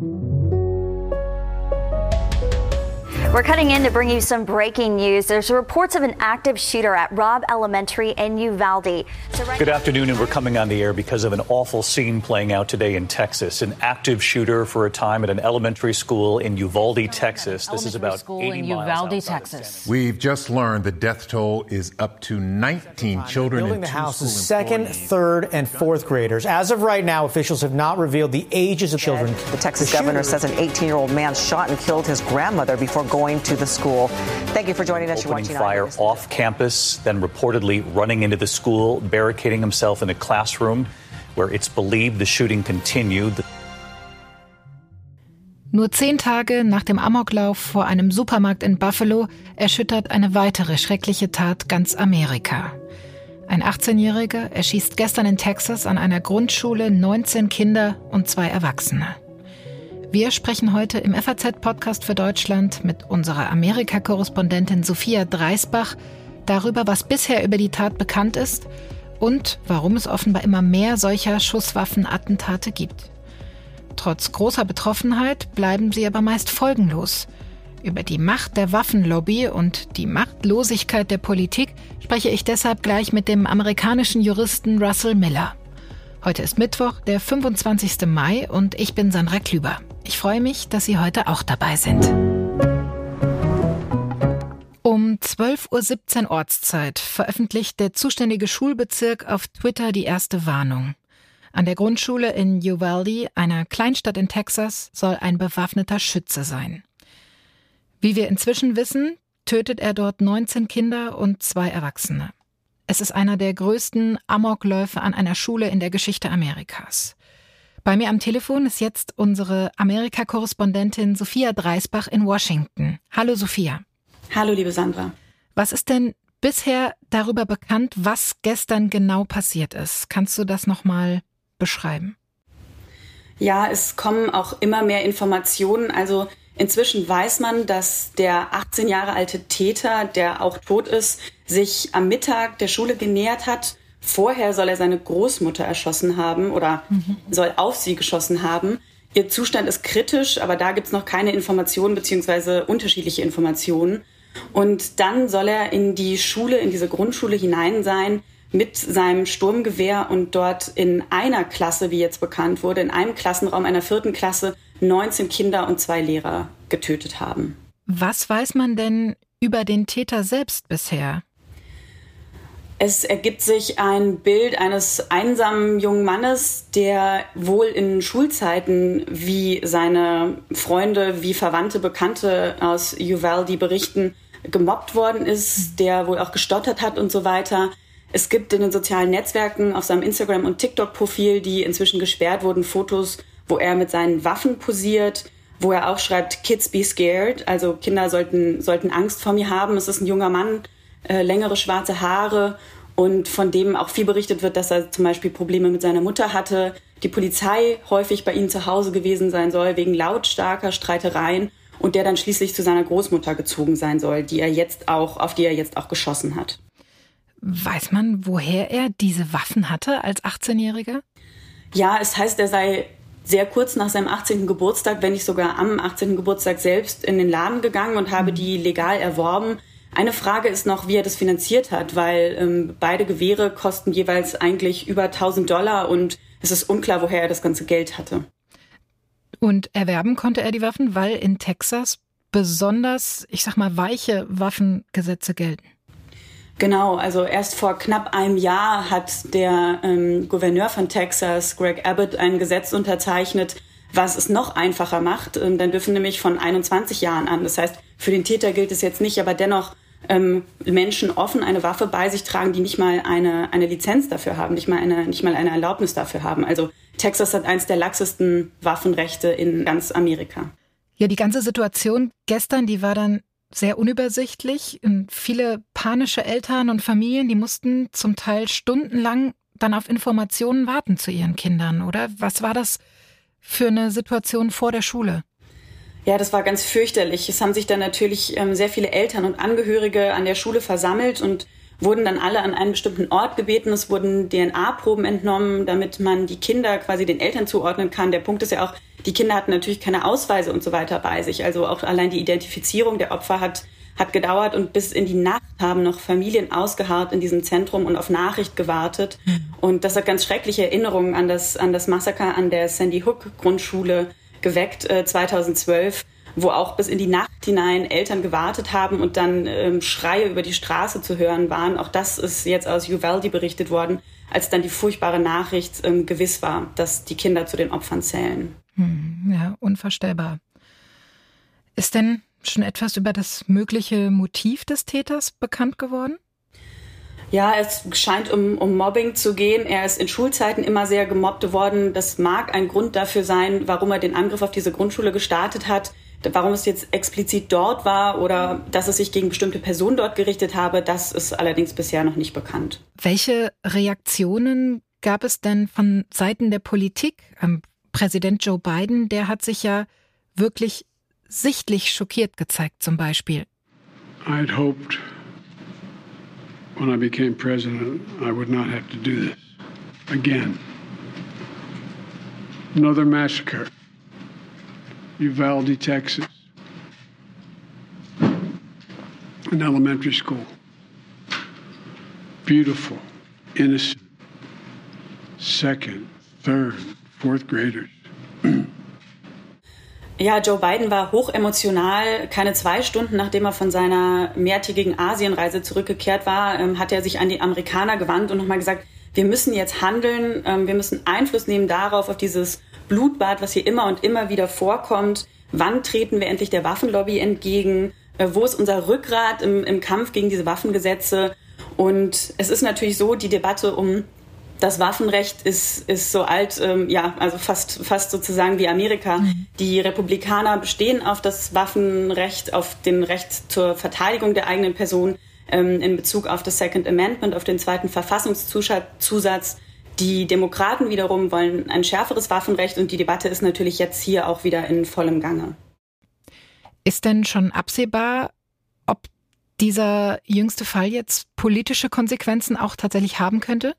Thank you. We're cutting in to bring you some breaking news. There's reports of an active shooter at Robb Elementary in Uvalde. So right Good afternoon, and we're coming on the air because of an awful scene playing out today in Texas. An active shooter for a time at an elementary school in Uvalde, Texas. This is about school 80 in miles Uvalde, Texas. We've just learned the death toll is up to 19 children. Building and the two house's school second, employees. third, and fourth graders. As of right now, officials have not revealed the ages of children. The Texas The governor says an 18 year old man shot and killed his grandmother before going to the school. Thank you for joining us. You're Opening watching fire off campus, then reportedly running into the school, barricading himself in a classroom where it's believed the shooting continued. Nur zehn Tage nach dem Amoklauf vor einem Supermarkt in Buffalo erschüttert eine weitere schreckliche Tat ganz Amerika. Ein 18-Jähriger erschießt gestern in Texas an einer Grundschule 19 Kinder und zwei Erwachsene. Wir sprechen heute im FAZ-Podcast für Deutschland mit unserer Amerika-Korrespondentin Sophia Dreisbach darüber, was bisher über die Tat bekannt ist und warum es offenbar immer mehr solcher Schusswaffenattentate gibt. Trotz großer Betroffenheit bleiben sie aber meist folgenlos. Über die Macht der Waffenlobby und die Machtlosigkeit der Politik spreche ich deshalb gleich mit dem amerikanischen Juristen Russell Miller. Heute ist Mittwoch, der 25. Mai und ich bin Sandra Klüber. Ich freue mich, dass Sie heute auch dabei sind. Um 12.17 Uhr Ortszeit veröffentlicht der zuständige Schulbezirk auf Twitter die erste Warnung. An der Grundschule in Uvalde, einer Kleinstadt in Texas, soll ein bewaffneter Schütze sein. Wie wir inzwischen wissen, tötet er dort 19 Kinder und zwei Erwachsene. Es ist einer der größten Amokläufe an einer Schule in der Geschichte Amerikas. Bei mir am Telefon ist jetzt unsere Amerika-Korrespondentin Sophia Dreisbach in Washington. Hallo Sophia. Hallo, liebe Sandra. Was ist denn bisher darüber bekannt, was gestern genau passiert ist? Kannst du das nochmal beschreiben? Ja, es kommen auch immer mehr Informationen. Also inzwischen weiß man, dass der 18 Jahre alte Täter, der auch tot ist, sich am Mittag der Schule genähert hat. Vorher soll er seine Großmutter erschossen haben oder soll auf sie geschossen haben. Ihr Zustand ist kritisch, aber da gibt's noch keine Informationen beziehungsweise unterschiedliche Informationen. Und dann soll er in die Schule, in diese Grundschule hinein sein mit seinem Sturmgewehr und dort in einer Klasse, wie jetzt bekannt wurde, in einem Klassenraum einer vierten Klasse 19 Kinder und zwei Lehrer getötet haben. Was weiß man denn über den Täter selbst bisher? Es ergibt sich ein Bild eines einsamen jungen Mannes, der wohl in Schulzeiten, wie seine Freunde, wie Verwandte, Bekannte aus Uvalde berichten, gemobbt worden ist, der wohl auch gestottert hat und so weiter. Es gibt in den sozialen Netzwerken auf seinem Instagram- und TikTok-Profil, die inzwischen gesperrt wurden, Fotos, wo er mit seinen Waffen posiert, wo er auch schreibt, Kids be scared, also Kinder sollten, sollten Angst vor mir haben. Es ist ein junger Mann, äh, längere schwarze Haare und von dem auch viel berichtet wird, dass er zum Beispiel Probleme mit seiner Mutter hatte, die Polizei häufig bei ihm zu Hause gewesen sein soll wegen lautstarker Streitereien und der dann schließlich zu seiner Großmutter gezogen sein soll, die er jetzt auch, auf die er jetzt auch geschossen hat. Weiß man, woher er diese Waffen hatte als 18-Jähriger? Ja, es heißt, er sei sehr kurz nach seinem 18. Geburtstag, wenn nicht sogar am 18. Geburtstag selbst in den Laden gegangen und habe die legal erworben. Eine Frage ist noch, wie er das finanziert hat, weil ähm, beide Gewehre kosten jeweils eigentlich über 1000 Dollar und es ist unklar, woher er das ganze Geld hatte. Und erwerben konnte er die Waffen, weil in Texas besonders, ich sag mal, weiche Waffengesetze gelten. Genau, also erst vor knapp einem Jahr hat der ähm, Gouverneur von Texas, Greg Abbott, ein Gesetz unterzeichnet, was es noch einfacher macht. Ähm, dann dürfen nämlich von 21 Jahren an. Das heißt, für den Täter gilt es jetzt nicht, aber dennoch ähm, Menschen offen eine Waffe bei sich tragen, die nicht mal eine, eine Lizenz dafür haben, nicht mal eine, nicht mal eine Erlaubnis dafür haben. Also Texas hat eins der laxesten Waffenrechte in ganz Amerika. Ja, die ganze Situation gestern, die war dann sehr unübersichtlich. Viele panische Eltern und Familien, die mussten zum Teil stundenlang dann auf Informationen warten zu ihren Kindern, oder? Was war das für eine Situation vor der Schule? Ja, das war ganz fürchterlich. Es haben sich dann natürlich ähm, sehr viele Eltern und Angehörige an der Schule versammelt und wurden dann alle an einen bestimmten Ort gebeten. Es wurden DNA-Proben entnommen, damit man die Kinder quasi den Eltern zuordnen kann. Der Punkt ist ja auch, die Kinder hatten natürlich keine Ausweise und so weiter bei sich. Also auch allein die Identifizierung der Opfer hat, hat gedauert und bis in die Nacht haben noch Familien ausgeharrt in diesem Zentrum und auf Nachricht gewartet. Mhm. Und das hat ganz schreckliche Erinnerungen an das, an das Massaker an der Sandy Hook Grundschule geweckt, äh, 2012 wo auch bis in die Nacht hinein Eltern gewartet haben und dann ähm, Schreie über die Straße zu hören waren. Auch das ist jetzt aus Uvalde berichtet worden, als dann die furchtbare Nachricht ähm, gewiss war, dass die Kinder zu den Opfern zählen. Hm, ja, unvorstellbar. Ist denn schon etwas über das mögliche Motiv des Täters bekannt geworden? Ja, es scheint um, um Mobbing zu gehen. Er ist in Schulzeiten immer sehr gemobbt worden. Das mag ein Grund dafür sein, warum er den Angriff auf diese Grundschule gestartet hat. Warum es jetzt explizit dort war oder dass es sich gegen bestimmte Personen dort gerichtet habe, das ist allerdings bisher noch nicht bekannt. Welche Reaktionen gab es denn von Seiten der Politik? Ähm, Präsident Joe Biden, der hat sich ja wirklich sichtlich schockiert gezeigt, zum Beispiel. I'd hoped when I became president I would not have to do this again. Another massacre. Uvalde, Texas, an elementary school. Beautiful, innocent, second, third, fourth graders. Ja, Joe Biden war hoch emotional. Keine zwei Stunden nachdem er von seiner mehrtägigen Asienreise zurückgekehrt war, ähm, hat er sich an die Amerikaner gewandt und nochmal gesagt, wir müssen jetzt handeln, ähm, wir müssen Einfluss nehmen darauf, auf dieses Blutbad, was hier immer und immer wieder vorkommt. Wann treten wir endlich der Waffenlobby entgegen? Äh, wo ist unser Rückgrat im, im Kampf gegen diese Waffengesetze? Und es ist natürlich so, die Debatte um das Waffenrecht ist, ist so alt, ähm, ja, also fast, fast sozusagen wie Amerika. Mhm. Die Republikaner bestehen auf das Waffenrecht, auf den Recht zur Verteidigung der eigenen Person ähm, in Bezug auf das Second Amendment, auf den zweiten Verfassungszusatz. Die Demokraten wiederum wollen ein schärferes Waffenrecht und die Debatte ist natürlich jetzt hier auch wieder in vollem Gange. Ist denn schon absehbar, ob dieser jüngste Fall jetzt politische Konsequenzen auch tatsächlich haben könnte?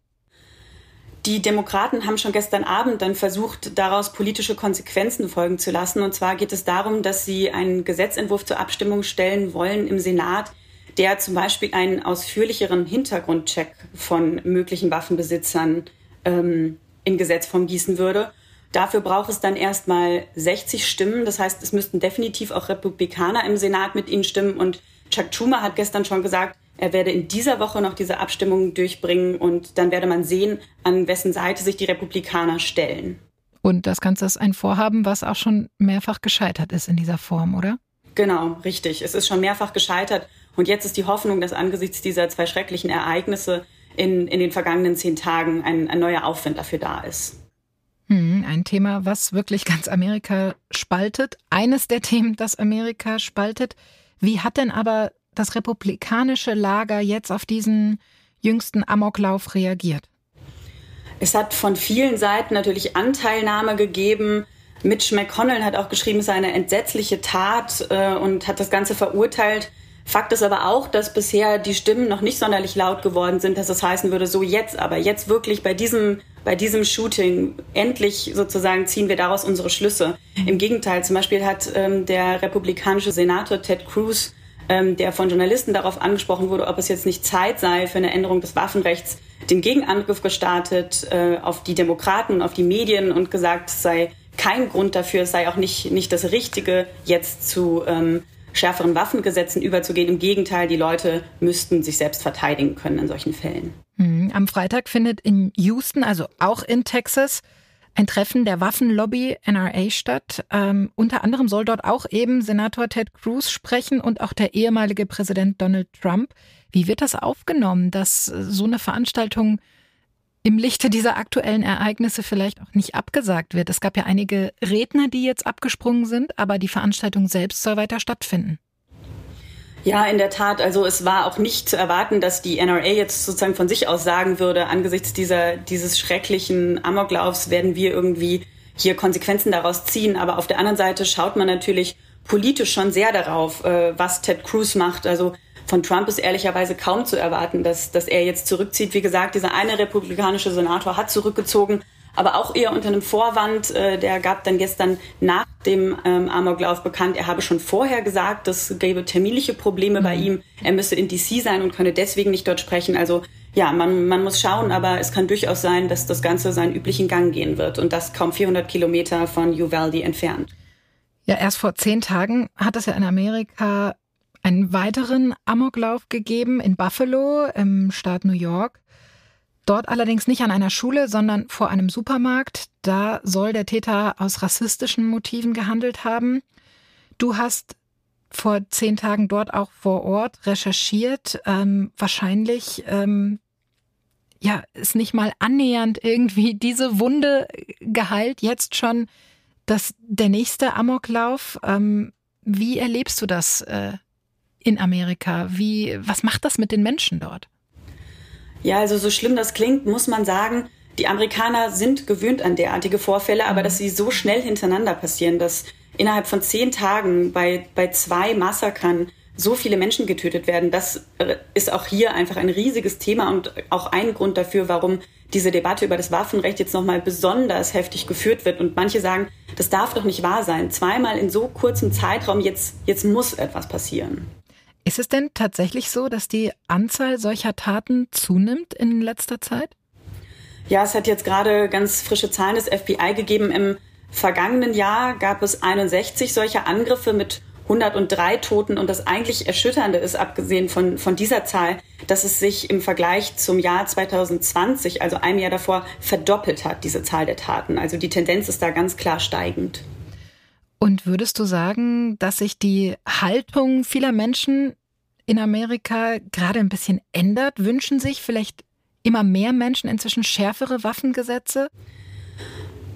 Die Demokraten haben schon gestern Abend dann versucht, daraus politische Konsequenzen folgen zu lassen. Und zwar geht es darum, dass sie einen Gesetzentwurf zur Abstimmung stellen wollen im Senat, der zum Beispiel einen ausführlicheren Hintergrundcheck von möglichen Waffenbesitzern ähm, in Gesetzform gießen würde. Dafür braucht es dann erstmal 60 Stimmen. Das heißt, es müssten definitiv auch Republikaner im Senat mit ihnen stimmen. Und Chuck Schumer hat gestern schon gesagt, er werde in dieser Woche noch diese Abstimmung durchbringen und dann werde man sehen, an wessen Seite sich die Republikaner stellen. Und das Ganze ist ein Vorhaben, was auch schon mehrfach gescheitert ist in dieser Form, oder? Genau, richtig. Es ist schon mehrfach gescheitert. Und jetzt ist die Hoffnung, dass angesichts dieser zwei schrecklichen Ereignisse in, in den vergangenen zehn Tagen ein, ein neuer Aufwind dafür da ist. Hm, ein Thema, was wirklich ganz Amerika spaltet. Eines der Themen, das Amerika spaltet. Wie hat denn aber das republikanische Lager jetzt auf diesen jüngsten Amoklauf reagiert? Es hat von vielen Seiten natürlich Anteilnahme gegeben. Mitch McConnell hat auch geschrieben, es sei eine entsetzliche Tat äh, und hat das Ganze verurteilt. Fakt ist aber auch, dass bisher die Stimmen noch nicht sonderlich laut geworden sind, dass das heißen würde, so jetzt aber, jetzt wirklich bei diesem, bei diesem Shooting, endlich sozusagen ziehen wir daraus unsere Schlüsse. Im Gegenteil, zum Beispiel hat ähm, der republikanische Senator Ted Cruz, der von Journalisten darauf angesprochen wurde, ob es jetzt nicht Zeit sei für eine Änderung des Waffenrechts, den Gegenangriff gestartet äh, auf die Demokraten und auf die Medien und gesagt, es sei kein Grund dafür, es sei auch nicht, nicht das Richtige, jetzt zu ähm, schärferen Waffengesetzen überzugehen. Im Gegenteil, die Leute müssten sich selbst verteidigen können in solchen Fällen. Hm, am Freitag findet in Houston, also auch in Texas, ein Treffen der Waffenlobby NRA statt. Ähm, unter anderem soll dort auch eben Senator Ted Cruz sprechen und auch der ehemalige Präsident Donald Trump. Wie wird das aufgenommen, dass so eine Veranstaltung im Lichte dieser aktuellen Ereignisse vielleicht auch nicht abgesagt wird. Es gab ja einige Redner, die jetzt abgesprungen sind, aber die Veranstaltung selbst soll weiter stattfinden. Ja, in der Tat. Also es war auch nicht zu erwarten, dass die NRA jetzt sozusagen von sich aus sagen würde, angesichts dieser, dieses schrecklichen Amoklaufs werden wir irgendwie hier Konsequenzen daraus ziehen. Aber auf der anderen Seite schaut man natürlich politisch schon sehr darauf, äh, was Ted Cruz macht. Also von Trump ist ehrlicherweise kaum zu erwarten, dass, dass er jetzt zurückzieht. Wie gesagt, dieser eine republikanische Senator hat zurückgezogen, aber auch eher unter einem Vorwand. Äh, der gab dann gestern nach dem ähm, Amoklauf bekannt, er habe schon vorher gesagt, das gäbe terminliche Probleme bei mhm. ihm. Er müsse in DC sein und könne deswegen nicht dort sprechen. Also ja, man, man muss schauen, aber es kann durchaus sein, dass das Ganze seinen üblichen Gang gehen wird und das kaum 400 Kilometer von Uvalde entfernt. Ja, erst vor zehn Tagen hat es ja in Amerika einen weiteren Amoklauf gegeben in Buffalo im Staat New York. Dort allerdings nicht an einer Schule, sondern vor einem Supermarkt. Da soll der Täter aus rassistischen Motiven gehandelt haben. Du hast vor zehn Tagen dort auch vor Ort recherchiert. Ähm, wahrscheinlich ähm, ja ist nicht mal annähernd irgendwie diese Wunde geheilt. Jetzt schon das der nächste Amoklauf. Ähm, wie erlebst du das äh, in Amerika? Wie was macht das mit den Menschen dort? Ja, also so schlimm das klingt, muss man sagen, die Amerikaner sind gewöhnt an derartige Vorfälle, aber mhm. dass sie so schnell hintereinander passieren, dass innerhalb von zehn Tagen bei, bei zwei Massakern so viele Menschen getötet werden, das äh, ist auch hier einfach ein riesiges Thema und auch ein Grund dafür, warum diese Debatte über das Waffenrecht jetzt nochmal besonders heftig geführt wird. Und manche sagen, das darf doch nicht wahr sein. Zweimal in so kurzem Zeitraum, jetzt, jetzt muss etwas passieren. Ist es denn tatsächlich so, dass die Anzahl solcher Taten zunimmt in letzter Zeit? Ja, es hat jetzt gerade ganz frische Zahlen des FBI gegeben. Im vergangenen Jahr gab es 61 solcher Angriffe mit 103 Toten. Und das eigentlich Erschütternde ist, abgesehen von, von dieser Zahl, dass es sich im Vergleich zum Jahr 2020, also einem Jahr davor, verdoppelt hat, diese Zahl der Taten. Also die Tendenz ist da ganz klar steigend. Und würdest du sagen, dass sich die Haltung vieler Menschen in Amerika gerade ein bisschen ändert? Wünschen sich vielleicht immer mehr Menschen inzwischen schärfere Waffengesetze?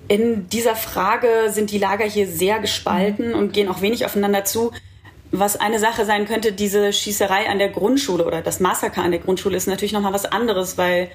In dieser Frage sind die Lager hier sehr gespalten und gehen auch wenig aufeinander zu. Was eine Sache sein könnte, diese Schießerei an der Grundschule oder das Massaker an der Grundschule ist natürlich nochmal was anderes, weil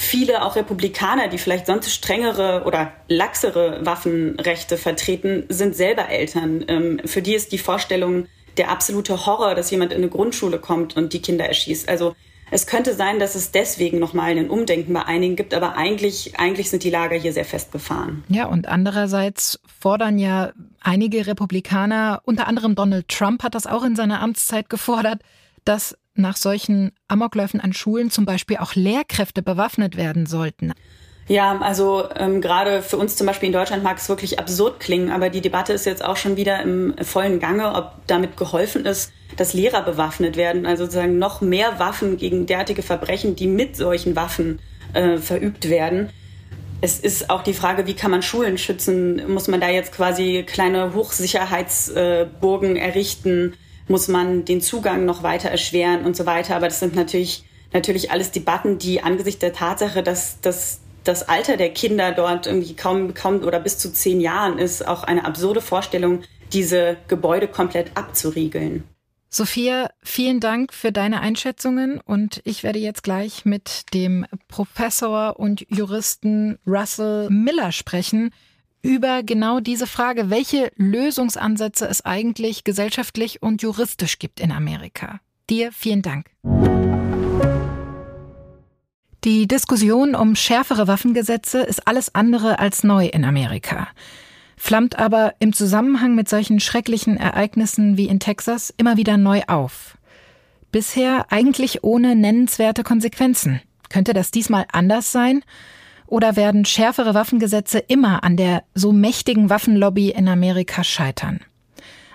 viele auch Republikaner, die vielleicht sonst strengere oder laxere Waffenrechte vertreten, sind selber Eltern. Ähm, für die ist die Vorstellung der absolute Horror, dass jemand in eine Grundschule kommt und die Kinder erschießt. Also es könnte sein, dass es deswegen nochmal ein Umdenken bei einigen gibt, aber eigentlich, eigentlich sind die Lager hier sehr festgefahren. Ja, und andererseits fordern ja einige Republikaner, unter anderem Donald Trump hat das auch in seiner Amtszeit gefordert, dass nach solchen Amokläufen an Schulen zum Beispiel auch Lehrkräfte bewaffnet werden sollten. Ja, also ähm, gerade für uns zum Beispiel in Deutschland mag es wirklich absurd klingen, aber die Debatte ist jetzt auch schon wieder im vollen Gange, ob damit geholfen ist, dass Lehrer bewaffnet werden, also sozusagen noch mehr Waffen gegen derartige Verbrechen, die mit solchen Waffen äh, verübt werden. Es ist auch die Frage, wie kann man Schulen schützen? Muss man da jetzt quasi kleine Hochsicherheitsburgen äh, errichten? Muss man den Zugang noch weiter erschweren und so weiter. Aber das sind natürlich, natürlich alles Debatten, die angesichts der Tatsache, dass, dass das Alter der Kinder dort irgendwie kaum, kaum oder bis zu zehn Jahren ist, auch eine absurde Vorstellung, diese Gebäude komplett abzuriegeln. Sophia, vielen Dank für deine Einschätzungen und ich werde jetzt gleich mit dem Professor und Juristen Russell Miller sprechen über genau diese Frage, welche Lösungsansätze es eigentlich gesellschaftlich und juristisch gibt in Amerika. Dir vielen Dank. Die Diskussion um schärfere Waffengesetze ist alles andere als neu in Amerika, flammt aber im Zusammenhang mit solchen schrecklichen Ereignissen wie in Texas immer wieder neu auf. Bisher eigentlich ohne nennenswerte Konsequenzen. Könnte das diesmal anders sein? Oder werden schärfere Waffengesetze immer an der so mächtigen Waffenlobby in Amerika scheitern?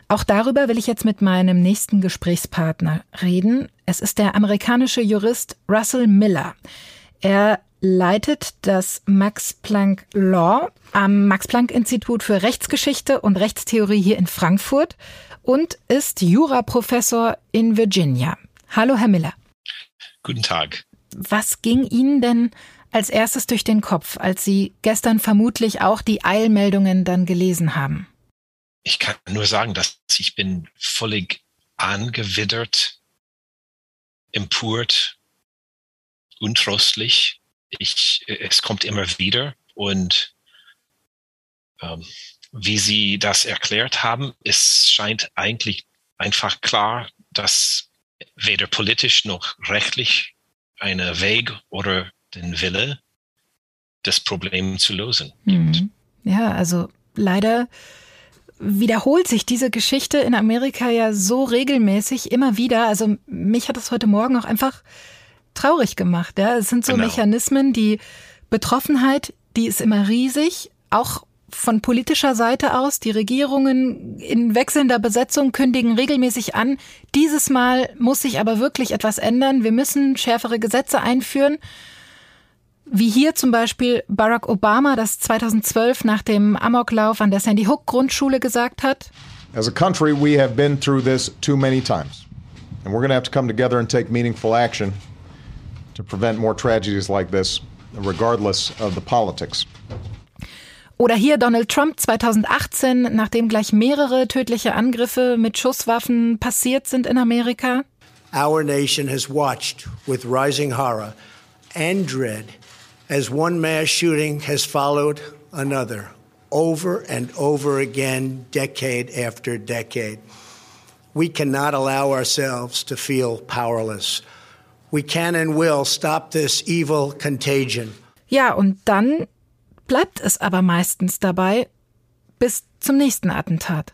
Auch darüber will ich jetzt mit meinem nächsten Gesprächspartner reden. Es ist der amerikanische Jurist Russell Miller. Er leitet das Max Planck Law am Max Planck Institut für Rechtsgeschichte und Rechtstheorie hier in Frankfurt und ist Juraprofessor in Virginia. Hallo, Herr Miller. Guten Tag. Was ging Ihnen denn als erstes durch den Kopf, als Sie gestern vermutlich auch die Eilmeldungen dann gelesen haben? Ich kann nur sagen, dass ich bin völlig angewidert, empört, untrostlich. Ich, es kommt immer wieder und ähm, wie Sie das erklärt haben, es scheint eigentlich einfach klar, dass weder politisch noch rechtlich einen Weg oder den Wille, das Problem zu lösen. Mhm. Ja, also leider wiederholt sich diese Geschichte in Amerika ja so regelmäßig immer wieder. Also mich hat es heute Morgen auch einfach traurig gemacht. Ja, es sind so genau. Mechanismen, die Betroffenheit, die ist immer riesig, auch von politischer Seite aus. Die Regierungen in wechselnder Besetzung kündigen regelmäßig an. Dieses Mal muss sich aber wirklich etwas ändern. Wir müssen schärfere Gesetze einführen. Wie hier zum Beispiel Barack Obama das 2012 nach dem Amoklauf an der Sandy Hook Grundschule gesagt hat. As a country, we have been through this too many times. And we're going to have to come together and take meaningful action to prevent more tragedies like this, regardless of the politics. Oder hier Donald Trump 2018, nachdem gleich mehrere tödliche Angriffe mit Schusswaffen passiert sind in Amerika. Our nation has watched with rising horror and dread as one mass shooting has followed another over and over again, decade after decade. We cannot allow ourselves to feel powerless. We can and will stop this evil contagion. Ja, und dann bleibt es aber meistens dabei bis zum nächsten Attentat.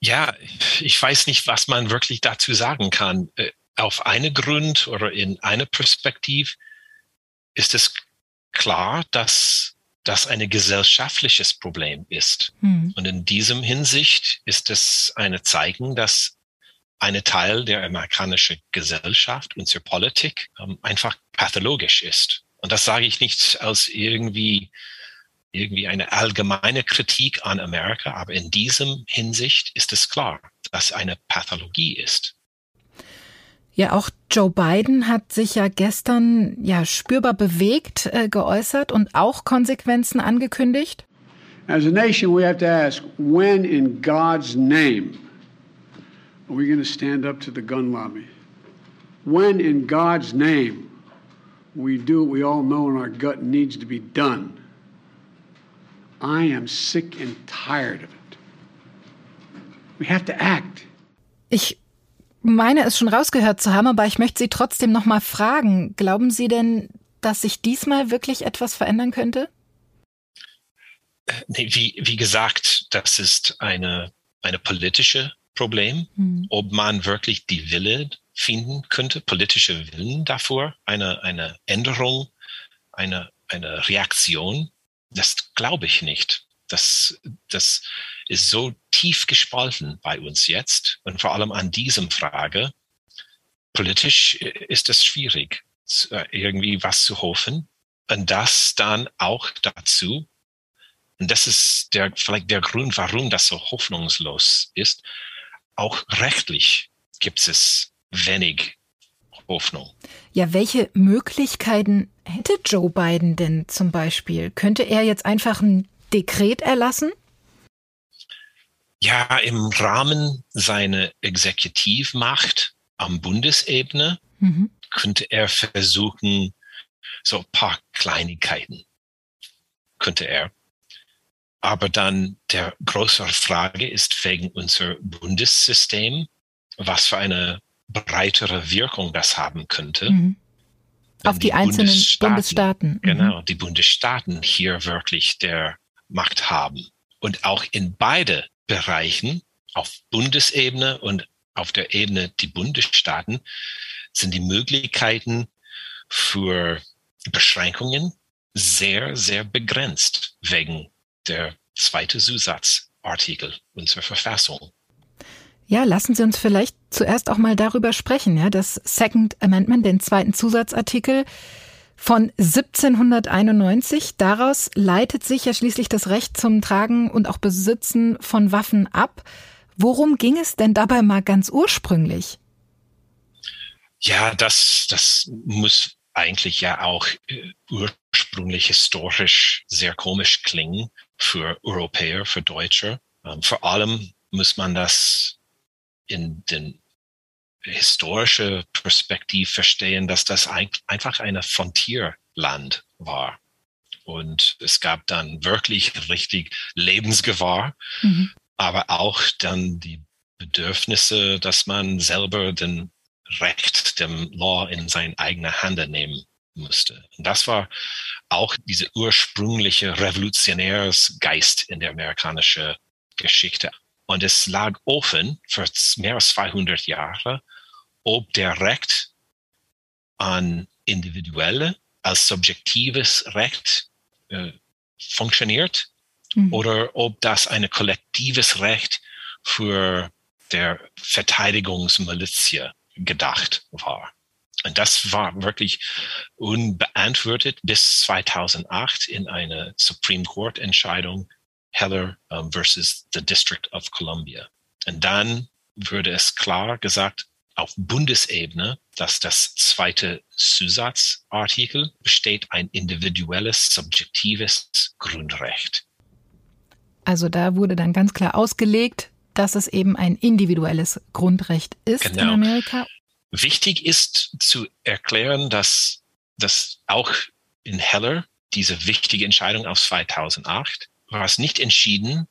Ja, ich weiß nicht, was man wirklich dazu sagen kann. Äh, auf einen Grund oder in einer Perspektive ist es klar, dass das ein gesellschaftliches Problem ist. Hm. Und in diesem Hinsicht ist es eine Zeichen, dass ein Teil der amerikanischen Gesellschaft, unserer Politik, ähm, einfach pathologisch ist. Und das sage ich nicht als irgendwie, irgendwie eine allgemeine Kritik an Amerika, aber in diesem Hinsicht ist es klar, dass eine Pathologie ist. Ja, auch Joe Biden hat sich ja gestern ja spürbar bewegt äh, geäußert und auch Konsequenzen angekündigt. As a nation, we have to ask, when in God's name are we going to stand up to the gun lobby? When in God's name we do what we all know in our gut needs to be done? I am sick and tired of it. We have to act. Ich meine es schon rausgehört zu haben, aber ich möchte Sie trotzdem noch mal fragen. Glauben Sie denn, dass sich diesmal wirklich etwas verändern könnte? Äh, nee, wie, wie gesagt, das ist eine, eine politische Problem, hm. ob man wirklich die Wille finden könnte, politische Willen davor, eine, eine Änderung, eine, eine Reaktion. Das glaube ich nicht. Das, das ist so tief gespalten bei uns jetzt und vor allem an diesem Frage. Politisch ist es schwierig, äh, irgendwie was zu hoffen und das dann auch dazu, und das ist der, vielleicht der Grund, warum das so hoffnungslos ist, auch rechtlich gibt es wenig Hoffnung. Ja, welche Möglichkeiten hätte Joe Biden denn zum Beispiel? Könnte er jetzt einfach ein Dekret erlassen? ja, im Rahmen seiner Exekutivmacht am Bundesebene mhm. könnte er versuchen, so ein paar Kleinigkeiten könnte er. Aber dann der größere Frage ist wegen unser Bundessystem, was für eine breitere Wirkung das haben könnte. Mhm. Auf die, die einzelnen Bundesstaaten, Bundesstaaten. Mhm. Genau, die Bundesstaaten hier wirklich der Macht haben. Und auch in beide Bereichen auf Bundesebene und auf der Ebene die Bundesstaaten sind die Möglichkeiten für Beschränkungen sehr, sehr begrenzt wegen der zweite Zusatzartikel unserer Verfassung. Ja, lassen Sie uns vielleicht zuerst auch mal darüber sprechen, ja, das Second Amendment, den zweiten Zusatzartikel von 1791. Daraus leitet sich ja schließlich das Recht zum Tragen und auch Besitzen von Waffen ab. Worum ging es denn dabei mal ganz ursprünglich? Ja, das, das muss eigentlich ja auch äh, ursprünglich historisch sehr komisch klingen für Europäer, für Deutsche. Ähm, vor allem muss man das in den historische Perspektive verstehen, dass das ein, einfach eine Frontierland war. Und es gab dann wirklich richtig Lebensgefahr, mhm. aber auch dann die Bedürfnisse, dass man selber den Recht, dem Law in seine eigene Hand nehmen musste. Und das war auch diese ursprüngliche Revolutionärsgeist in der amerikanischen Geschichte. Und es lag offen für mehr als 200 Jahre, ob der Recht an individuelle als subjektives Recht äh, funktioniert mhm. oder ob das ein kollektives Recht für der Verteidigungsmilitia gedacht war. Und das war wirklich unbeantwortet bis 2008 in einer Supreme Court Entscheidung Heller um, versus the District of Columbia. Und dann würde es klar gesagt auf Bundesebene, dass das zweite Zusatzartikel besteht ein individuelles, subjektives Grundrecht. Also da wurde dann ganz klar ausgelegt, dass es eben ein individuelles Grundrecht ist genau. in Amerika. Wichtig ist zu erklären, dass, dass auch in Heller diese wichtige Entscheidung aus 2008 war es nicht entschieden,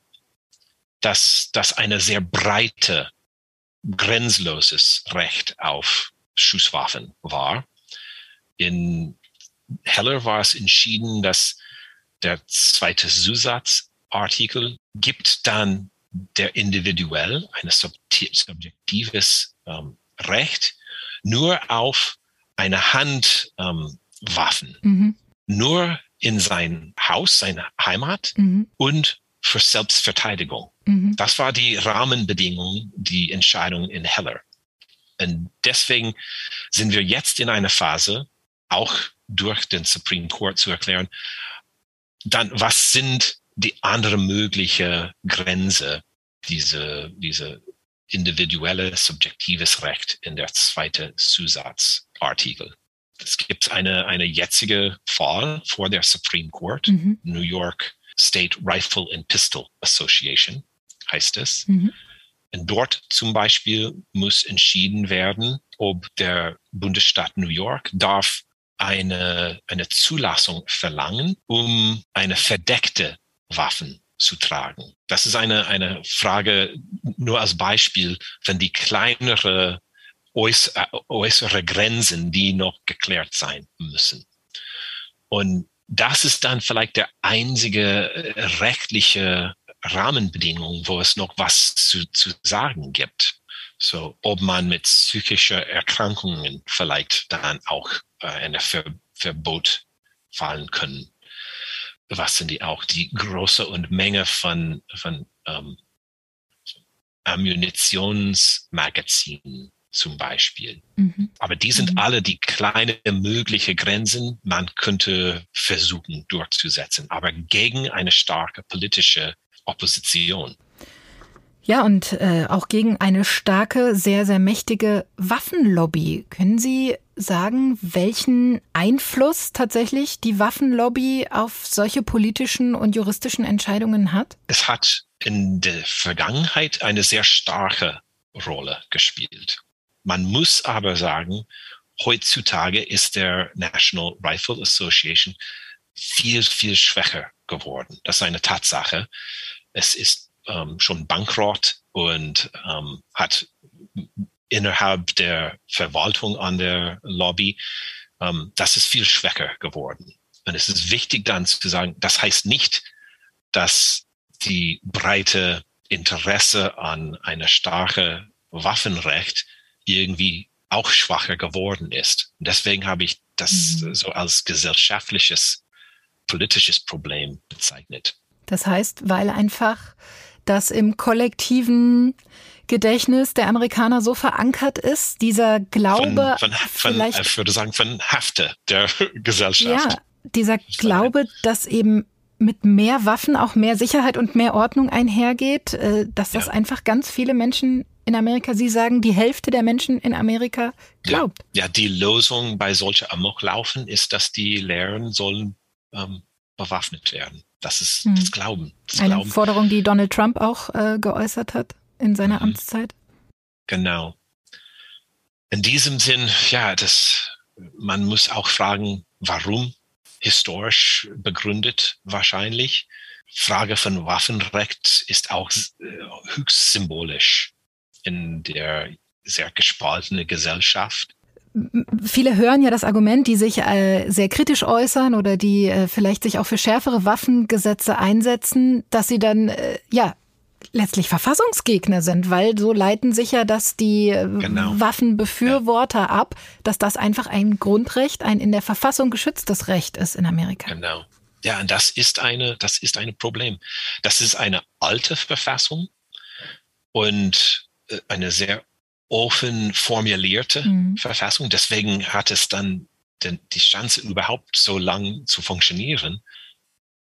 dass das eine sehr breite, grenzloses Recht auf Schusswaffen war. In Heller war es entschieden, dass der zweite Zusatzartikel gibt dann der individuell ein subjektives ähm, Recht nur auf eine Handwaffen, ähm, mhm. nur in sein Haus, seine Heimat mhm. und für Selbstverteidigung. Mhm. Das war die Rahmenbedingung, die Entscheidung in Heller. Und deswegen sind wir jetzt in einer Phase, auch durch den Supreme Court zu erklären, dann was sind die andere mögliche Grenze, diese, diese individuelle subjektives Recht in der zweiten Zusatzartikel. Es gibt eine, eine jetzige Fall vor der Supreme Court, mhm. New York State Rifle and Pistol Association heißt es. Mhm. Und dort zum Beispiel muss entschieden werden, ob der Bundesstaat New York darf eine, eine Zulassung verlangen, um eine verdeckte Waffen zu tragen. Das ist eine, eine Frage nur als Beispiel, wenn die kleinere äußere, äußere Grenzen, die noch geklärt sein müssen. Und das ist dann vielleicht der einzige äh, rechtliche Rahmenbedingung, wo es noch was zu, zu sagen gibt. So, ob man mit psychischer Erkrankungen vielleicht dann auch äh, eine Ver Verbot fallen können was sind die auch, die große und Menge von, von ähm, Ammunitionsmagazinen zum Beispiel. Mhm. Aber die sind mhm. alle die kleine mögliche Grenzen, man könnte versuchen durchzusetzen, aber gegen eine starke politische Opposition. Ja, und äh, auch gegen eine starke, sehr, sehr mächtige Waffenlobby. Können Sie sagen, welchen Einfluss tatsächlich die Waffenlobby auf solche politischen und juristischen Entscheidungen hat? Es hat in der Vergangenheit eine sehr starke Rolle gespielt. Man muss aber sagen, heutzutage ist der National Rifle Association viel, viel schwächer geworden. Das ist eine Tatsache. Es ist ähm, schon bankrott und ähm, hat innerhalb der Verwaltung an der Lobby, ähm, das ist viel schwächer geworden. Und es ist wichtig dann zu sagen, das heißt nicht, dass die breite Interesse an einer starke Waffenrecht irgendwie auch schwacher geworden ist. Und deswegen habe ich das mhm. so als gesellschaftliches, politisches Problem bezeichnet. Das heißt, weil einfach das im kollektiven Gedächtnis der Amerikaner so verankert ist, dieser Glaube, von, von, vielleicht, von, ich würde sagen, von Hafte der Gesellschaft. Ja, dieser Glaube, dass eben mit mehr Waffen auch mehr Sicherheit und mehr Ordnung einhergeht, äh, dass das ja. einfach ganz viele Menschen in Amerika, Sie sagen, die Hälfte der Menschen in Amerika glaubt. Ja, ja die Lösung bei solchen Amoklaufen ist, dass die Lehren sollen ähm, bewaffnet werden. Das ist hm. das Glauben. Das Eine Glauben. Forderung, die Donald Trump auch äh, geäußert hat in seiner mhm. Amtszeit. Genau. In diesem Sinn, ja, das, man muss auch fragen, warum historisch begründet wahrscheinlich. Frage von Waffenrecht ist auch äh, höchst symbolisch in der sehr gespaltene Gesellschaft. Viele hören ja das Argument, die sich äh, sehr kritisch äußern oder die äh, vielleicht sich auch für schärfere Waffengesetze einsetzen, dass sie dann äh, ja letztlich Verfassungsgegner sind, weil so leiten sich ja das die äh, genau. Waffenbefürworter ja. ab, dass das einfach ein Grundrecht, ein in der Verfassung geschütztes Recht ist in Amerika. Genau. Ja, und das ist eine, das ist ein Problem. Das ist eine alte Verfassung und äh, eine sehr offen formulierte mhm. Verfassung. Deswegen hat es dann den, die Chance, überhaupt so lang zu funktionieren.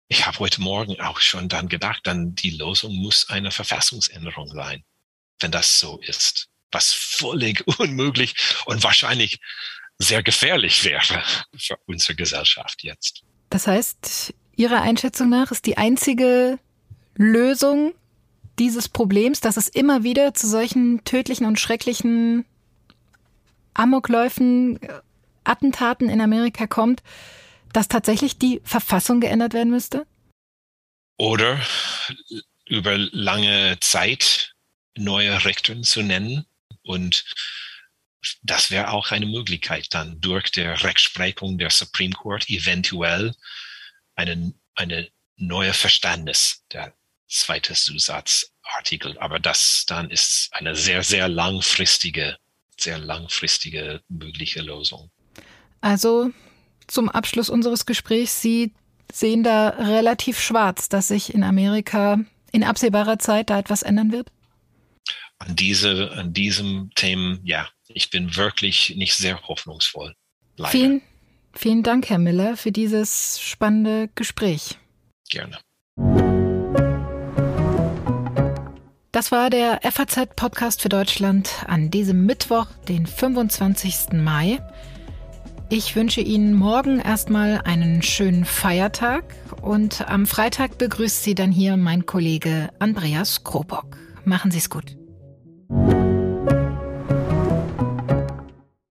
Ich habe heute Morgen auch schon dann gedacht, dann die Lösung muss eine Verfassungsänderung sein, wenn das so ist. Was völlig unmöglich und wahrscheinlich sehr gefährlich wäre für unsere Gesellschaft jetzt. Das heißt, Ihrer Einschätzung nach ist die einzige Lösung dieses Problems, dass es immer wieder zu solchen tödlichen und schrecklichen Amokläufen, äh, Attentaten in Amerika kommt, dass tatsächlich die Verfassung geändert werden müsste? Oder über lange Zeit neue Rechten zu nennen und das wäre auch eine Möglichkeit dann durch die Rechtsprechung der Supreme Court eventuell eine, eine neue Verständnis der zweite Zusatzartikel. Aber das dann ist eine sehr, sehr langfristige, sehr langfristige mögliche Lösung. Also zum Abschluss unseres Gesprächs, Sie sehen da relativ schwarz, dass sich in Amerika in absehbarer Zeit da etwas ändern wird? An, diese, an diesem Thema, ja, ich bin wirklich nicht sehr hoffnungsvoll. Leider. Vielen, vielen Dank, Herr Miller, für dieses spannende Gespräch. Gerne. Das war der FAZ-Podcast für Deutschland an diesem Mittwoch, den 25. Mai. Ich wünsche Ihnen morgen erstmal einen schönen Feiertag und am Freitag begrüßt Sie dann hier mein Kollege Andreas Krobock. Machen Sie es gut.